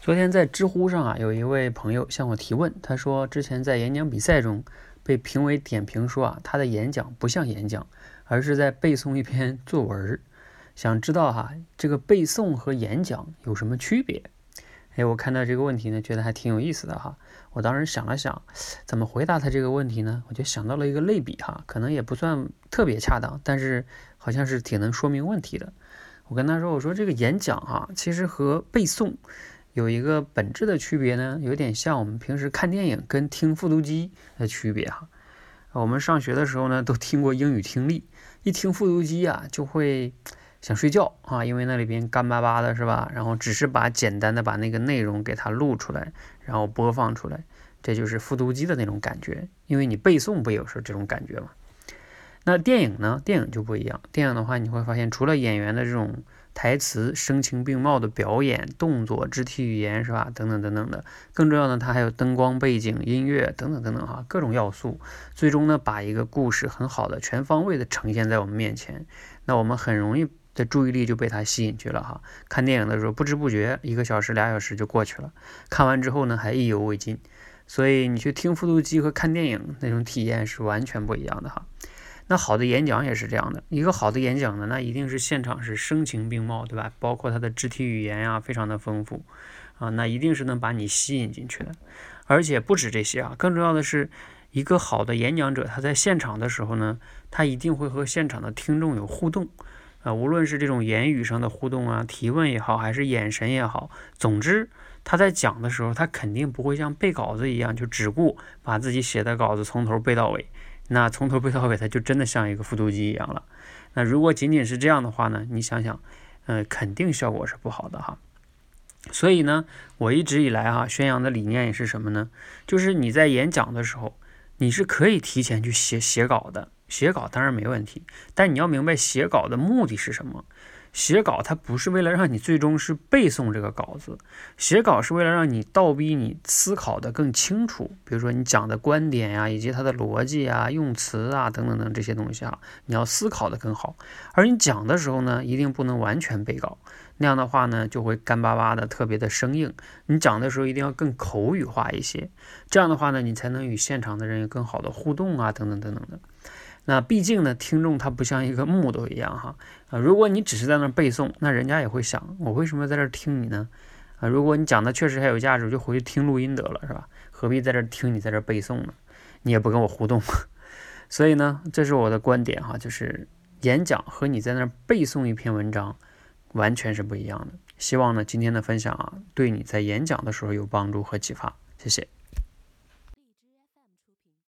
昨天在知乎上啊，有一位朋友向我提问，他说之前在演讲比赛中被评委点评说啊，他的演讲不像演讲，而是在背诵一篇作文。想知道哈，这个背诵和演讲有什么区别？哎，我看到这个问题呢，觉得还挺有意思的哈。我当时想了想，怎么回答他这个问题呢？我就想到了一个类比哈，可能也不算特别恰当，但是好像是挺能说明问题的。我跟他说，我说这个演讲哈，其实和背诵。有一个本质的区别呢，有点像我们平时看电影跟听复读机的区别哈。我们上学的时候呢，都听过英语听力，一听复读机啊，就会想睡觉啊，因为那里边干巴巴的是吧？然后只是把简单的把那个内容给它录出来，然后播放出来，这就是复读机的那种感觉。因为你背诵不也是这种感觉吗？那电影呢？电影就不一样。电影的话，你会发现除了演员的这种台词声情并茂的表演、动作、肢体语言是吧？等等等等的，更重要的，它还有灯光、背景、音乐等等等等哈，各种要素，最终呢，把一个故事很好的、全方位的呈现在我们面前。那我们很容易的注意力就被它吸引去了哈。看电影的时候，不知不觉一个小时、俩小时就过去了，看完之后呢，还意犹未尽。所以你去听复读机和看电影那种体验是完全不一样的哈。那好的演讲也是这样的，一个好的演讲呢，那一定是现场是声情并茂，对吧？包括他的肢体语言呀，非常的丰富啊，那一定是能把你吸引进去的。而且不止这些啊，更重要的是，一个好的演讲者，他在现场的时候呢，他一定会和现场的听众有互动啊，无论是这种言语上的互动啊，提问也好，还是眼神也好，总之他在讲的时候，他肯定不会像背稿子一样，就只顾把自己写的稿子从头背到尾。那从头背到尾，它就真的像一个复读机一样了。那如果仅仅是这样的话呢？你想想，嗯，肯定效果是不好的哈。所以呢，我一直以来哈宣扬的理念也是什么呢？就是你在演讲的时候，你是可以提前去写写稿的，写稿当然没问题，但你要明白写稿的目的是什么。写稿它不是为了让你最终是背诵这个稿子，写稿是为了让你倒逼你思考的更清楚。比如说你讲的观点呀，以及它的逻辑啊、用词啊等等等这些东西啊，你要思考的更好。而你讲的时候呢，一定不能完全背稿，那样的话呢，就会干巴巴的，特别的生硬。你讲的时候一定要更口语化一些，这样的话呢，你才能与现场的人有更好的互动啊，等等等等的。那毕竟呢，听众他不像一个木头一样哈啊！如果你只是在那背诵，那人家也会想，我为什么在这听你呢？啊，如果你讲的确实还有价值，就回去听录音得了，是吧？何必在这听你在这背诵呢？你也不跟我互动，所以呢，这是我的观点哈，就是演讲和你在那背诵一篇文章完全是不一样的。希望呢，今天的分享啊，对你在演讲的时候有帮助和启发。谢谢。